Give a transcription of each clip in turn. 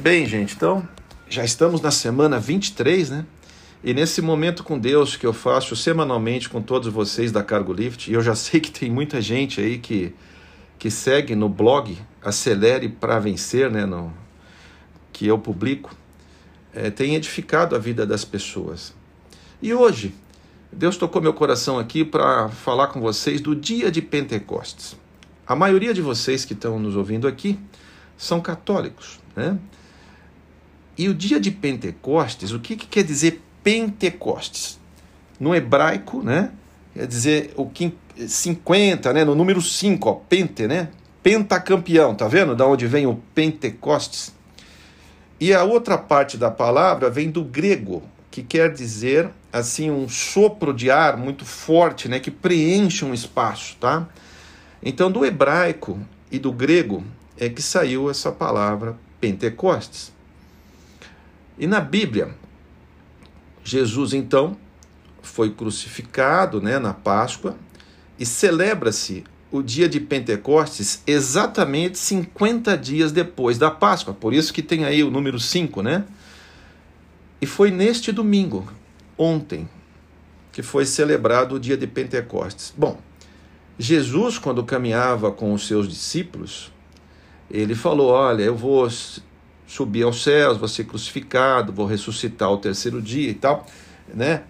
bem, gente. Então, já estamos na semana 23, né? E nesse momento com Deus que eu faço semanalmente com todos vocês da Cargo Lift, e eu já sei que tem muita gente aí que, que segue no blog Acelere para Vencer, né? No, que eu publico, é, tem edificado a vida das pessoas. E hoje, Deus tocou meu coração aqui para falar com vocês do dia de Pentecostes. A maioria de vocês que estão nos ouvindo aqui são católicos, né? E o dia de Pentecostes, o que, que quer dizer Pentecostes? No hebraico, né? Quer dizer o 50, né? No número 5, ó, pente, né? Pentacampeão, tá vendo? Da onde vem o Pentecostes? E a outra parte da palavra vem do grego, que quer dizer assim um sopro de ar muito forte, né, que preenche um espaço, tá? Então do hebraico e do grego é que saiu essa palavra Pentecostes. E na Bíblia, Jesus então foi crucificado, né, na Páscoa e celebra-se o dia de Pentecostes exatamente 50 dias depois da Páscoa. Por isso que tem aí o número 5, né? E foi neste domingo, ontem, que foi celebrado o dia de Pentecostes. Bom, Jesus, quando caminhava com os seus discípulos, ele falou: Olha, eu vou subir aos céus, vou ser crucificado, vou ressuscitar ao terceiro dia e tal, né?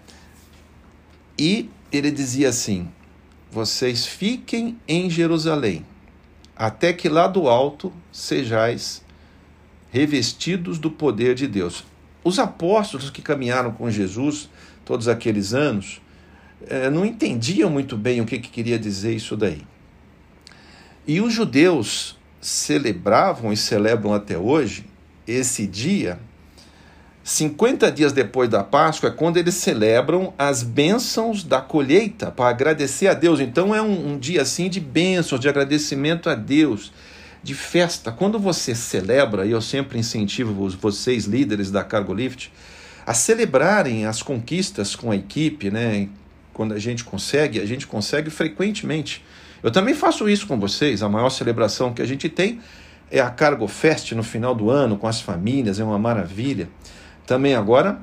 E ele dizia assim: vocês fiquem em Jerusalém, até que lá do alto sejais revestidos do poder de Deus. Os apóstolos que caminharam com Jesus todos aqueles anos eh, não entendiam muito bem o que queria dizer isso daí. E os judeus celebravam e celebram até hoje esse dia 50 dias depois da Páscoa é quando eles celebram as bênçãos da colheita para agradecer a Deus. Então é um, um, dia assim de bênçãos, de agradecimento a Deus, de festa. Quando você celebra, e eu sempre incentivo vocês, líderes da Cargo Lift, a celebrarem as conquistas com a equipe, né? Quando a gente consegue, a gente consegue frequentemente. Eu também faço isso com vocês. A maior celebração que a gente tem é a Cargo Fest no final do ano, com as famílias, é uma maravilha. Também agora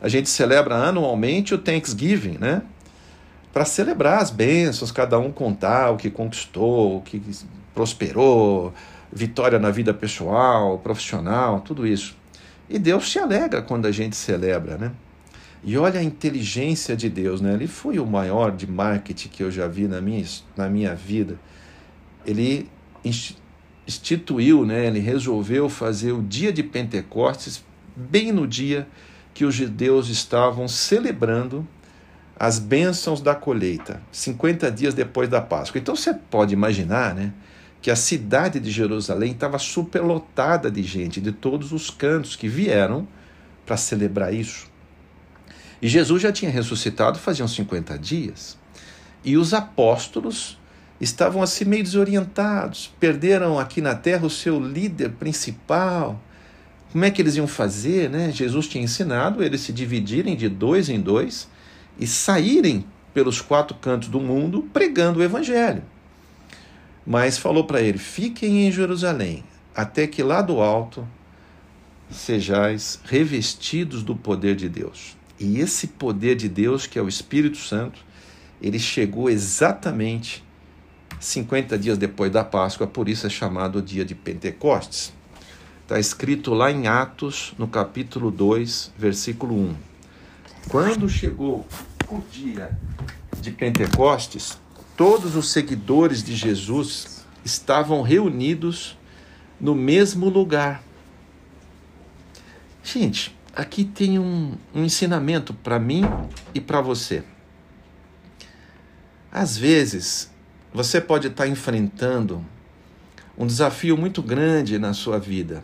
a gente celebra anualmente o Thanksgiving, né? Para celebrar as bênçãos, cada um contar o que conquistou, o que prosperou, vitória na vida pessoal, profissional, tudo isso. E Deus se alegra quando a gente celebra, né? E olha a inteligência de Deus, né? Ele foi o maior de marketing que eu já vi na minha, na minha vida. Ele instituiu, né? Ele resolveu fazer o dia de Pentecostes bem no dia que os judeus estavam celebrando as bênçãos da colheita, 50 dias depois da Páscoa. Então você pode imaginar, né, que a cidade de Jerusalém estava superlotada de gente de todos os cantos que vieram para celebrar isso. E Jesus já tinha ressuscitado faziam 50 dias. E os apóstolos estavam assim meio desorientados, perderam aqui na terra o seu líder principal, como é que eles iam fazer? Né? Jesus tinha ensinado eles se dividirem de dois em dois e saírem pelos quatro cantos do mundo pregando o evangelho. Mas falou para ele: fiquem em Jerusalém, até que lá do alto sejais revestidos do poder de Deus. E esse poder de Deus, que é o Espírito Santo, ele chegou exatamente 50 dias depois da Páscoa, por isso é chamado o dia de Pentecostes. Está escrito lá em Atos, no capítulo 2, versículo 1. Quando chegou o dia de Pentecostes, todos os seguidores de Jesus estavam reunidos no mesmo lugar. Gente, aqui tem um, um ensinamento para mim e para você. Às vezes, você pode estar enfrentando um desafio muito grande na sua vida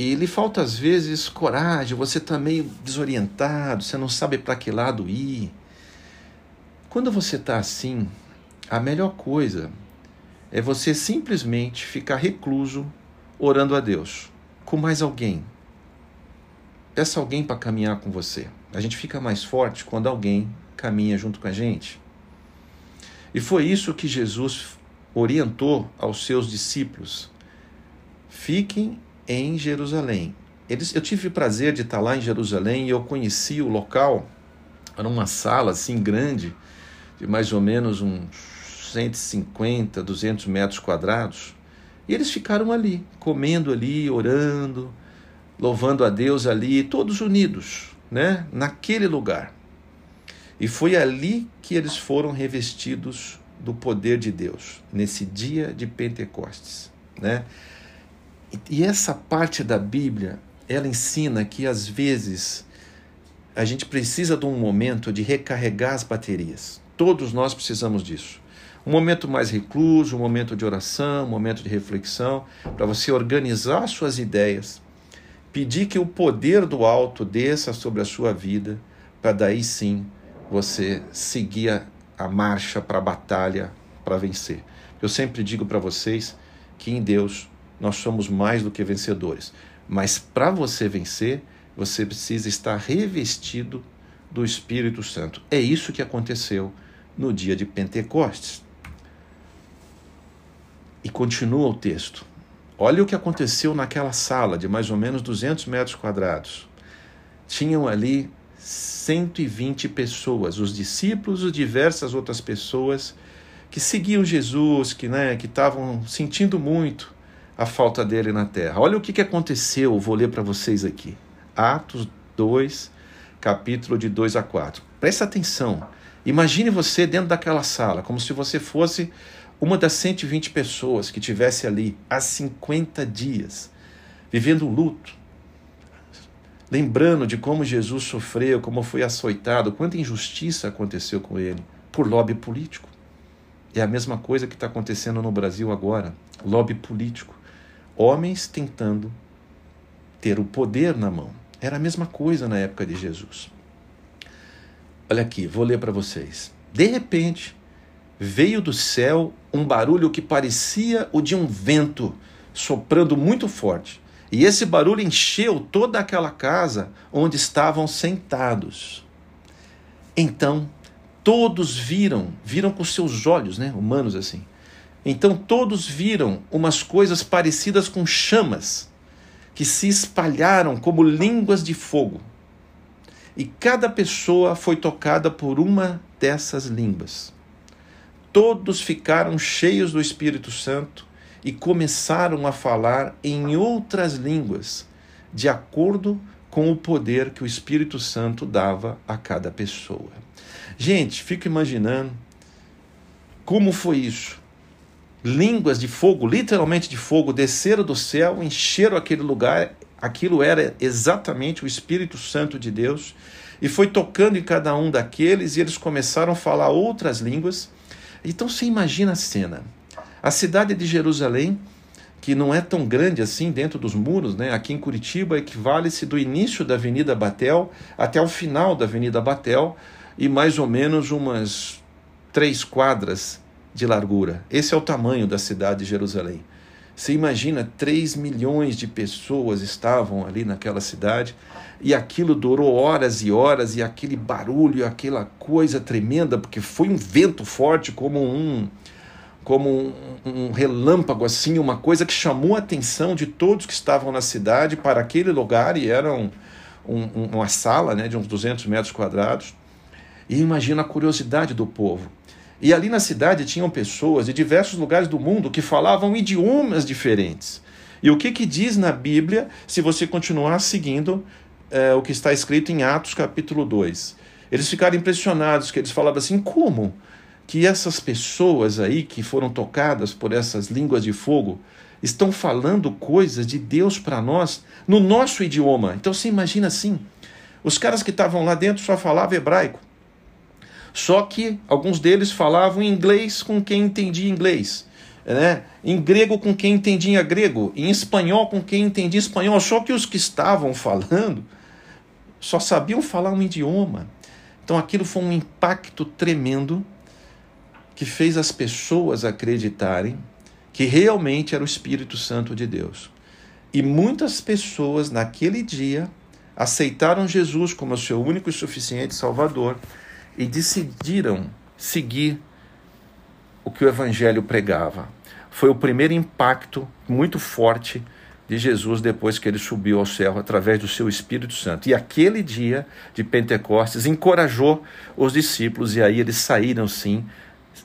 e lhe falta às vezes coragem, você está meio desorientado, você não sabe para que lado ir. Quando você está assim, a melhor coisa é você simplesmente ficar recluso orando a Deus com mais alguém. Peça alguém para caminhar com você. A gente fica mais forte quando alguém caminha junto com a gente. E foi isso que Jesus orientou aos seus discípulos. Fiquem em Jerusalém. Eles, eu tive o prazer de estar lá em Jerusalém e eu conheci o local. Era uma sala assim grande, de mais ou menos uns 150, 200 metros quadrados. E eles ficaram ali, comendo ali, orando, louvando a Deus ali, todos unidos, né? Naquele lugar. E foi ali que eles foram revestidos do poder de Deus, nesse dia de Pentecostes, né? E essa parte da Bíblia, ela ensina que às vezes a gente precisa de um momento de recarregar as baterias. Todos nós precisamos disso. Um momento mais recluso, um momento de oração, um momento de reflexão, para você organizar suas ideias, pedir que o poder do alto desça sobre a sua vida, para daí sim você seguir a, a marcha para a batalha para vencer. Eu sempre digo para vocês que em Deus nós somos mais do que vencedores, mas para você vencer, você precisa estar revestido do Espírito Santo. É isso que aconteceu no dia de Pentecostes. E continua o texto. Olha o que aconteceu naquela sala de mais ou menos 200 metros quadrados. Tinham ali 120 pessoas, os discípulos e diversas outras pessoas que seguiam Jesus, que né, que estavam sentindo muito a falta dele na terra. Olha o que, que aconteceu, vou ler para vocês aqui. Atos 2, capítulo de 2 a 4. Presta atenção. Imagine você dentro daquela sala, como se você fosse uma das 120 pessoas que tivesse ali há 50 dias, vivendo luto, lembrando de como Jesus sofreu, como foi açoitado, quanta injustiça aconteceu com ele por lobby político. É a mesma coisa que está acontecendo no Brasil agora: lobby político. Homens tentando ter o poder na mão. Era a mesma coisa na época de Jesus. Olha aqui, vou ler para vocês. De repente, veio do céu um barulho que parecia o de um vento soprando muito forte e esse barulho encheu toda aquela casa onde estavam sentados. Então, todos viram, viram com seus olhos, né, humanos assim. Então todos viram umas coisas parecidas com chamas que se espalharam como línguas de fogo. E cada pessoa foi tocada por uma dessas línguas. Todos ficaram cheios do Espírito Santo e começaram a falar em outras línguas, de acordo com o poder que o Espírito Santo dava a cada pessoa. Gente, fico imaginando como foi isso. Línguas de fogo, literalmente de fogo, desceram do céu, encheram aquele lugar. Aquilo era exatamente o Espírito Santo de Deus e foi tocando em cada um daqueles e eles começaram a falar outras línguas. Então você imagina a cena a cidade de Jerusalém, que não é tão grande assim dentro dos muros, né? aqui em Curitiba equivale-se do início da Avenida Batel até o final da Avenida Batel e mais ou menos umas três quadras de largura. Esse é o tamanho da cidade de Jerusalém. Você imagina, 3 milhões de pessoas estavam ali naquela cidade e aquilo durou horas e horas e aquele barulho, aquela coisa tremenda, porque foi um vento forte como um, como um, um, relâmpago, assim, uma coisa que chamou a atenção de todos que estavam na cidade para aquele lugar, e era um, uma sala né, de uns 200 metros quadrados. E imagina a curiosidade do povo. E ali na cidade tinham pessoas de diversos lugares do mundo que falavam idiomas diferentes. E o que, que diz na Bíblia, se você continuar seguindo é, o que está escrito em Atos capítulo 2? Eles ficaram impressionados, que eles falavam assim: como? Que essas pessoas aí que foram tocadas por essas línguas de fogo estão falando coisas de Deus para nós no nosso idioma. Então você imagina assim: os caras que estavam lá dentro só falavam hebraico. Só que alguns deles falavam inglês com quem entendia inglês, né? em grego com quem entendia grego, em espanhol com quem entendia espanhol. Só que os que estavam falando só sabiam falar um idioma. Então aquilo foi um impacto tremendo que fez as pessoas acreditarem que realmente era o Espírito Santo de Deus. E muitas pessoas naquele dia aceitaram Jesus como seu único e suficiente Salvador e decidiram seguir o que o Evangelho pregava. Foi o primeiro impacto muito forte de Jesus depois que ele subiu ao céu através do seu Espírito Santo. E aquele dia de Pentecostes encorajou os discípulos e aí eles saíram sim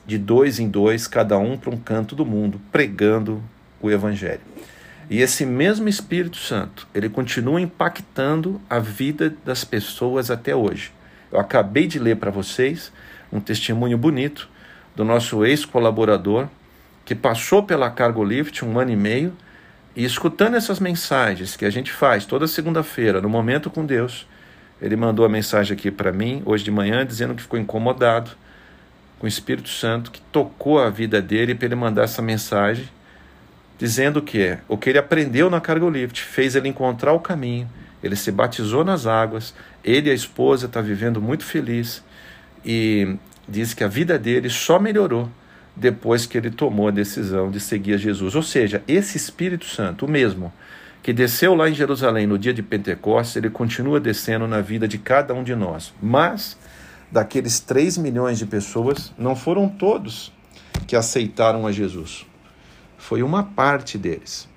de dois em dois, cada um para um canto do mundo, pregando o evangelho. E esse mesmo Espírito Santo, ele continua impactando a vida das pessoas até hoje. Eu acabei de ler para vocês um testemunho bonito do nosso ex-colaborador que passou pela Cargo Lift um ano e meio e escutando essas mensagens que a gente faz toda segunda-feira, no Momento com Deus, ele mandou a mensagem aqui para mim, hoje de manhã, dizendo que ficou incomodado com o Espírito Santo, que tocou a vida dele para ele mandar essa mensagem, dizendo que o que ele aprendeu na Cargo Lift fez ele encontrar o caminho, ele se batizou nas águas, ele e a esposa estão tá vivendo muito feliz e diz que a vida dele só melhorou depois que ele tomou a decisão de seguir a Jesus. Ou seja, esse Espírito Santo, o mesmo, que desceu lá em Jerusalém no dia de Pentecostes, ele continua descendo na vida de cada um de nós. Mas, daqueles 3 milhões de pessoas, não foram todos que aceitaram a Jesus. Foi uma parte deles.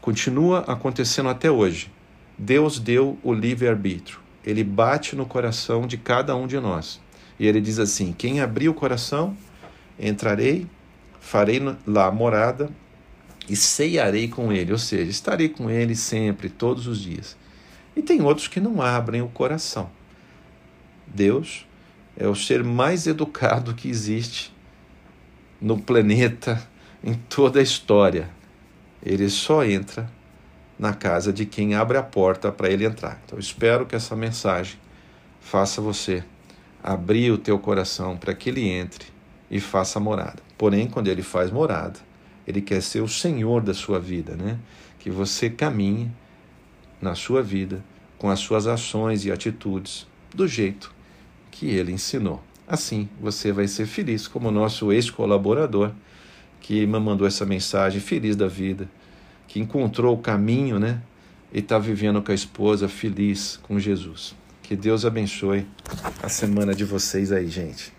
Continua acontecendo até hoje. Deus deu o livre-arbítrio. Ele bate no coração de cada um de nós. E ele diz assim: quem abrir o coração entrarei, farei lá morada e ceiarei com ele, ou seja, estarei com ele sempre, todos os dias. E tem outros que não abrem o coração. Deus é o ser mais educado que existe no planeta, em toda a história. Ele só entra na casa de quem abre a porta para ele entrar. Então espero que essa mensagem faça você abrir o teu coração para que ele entre e faça morada. Porém, quando ele faz morada, ele quer ser o Senhor da sua vida, né? Que você caminhe na sua vida com as suas ações e atitudes do jeito que ele ensinou. Assim, você vai ser feliz, como o nosso ex-colaborador que me mandou essa mensagem, feliz da vida, que encontrou o caminho, né? E está vivendo com a esposa feliz com Jesus. Que Deus abençoe a semana de vocês aí, gente.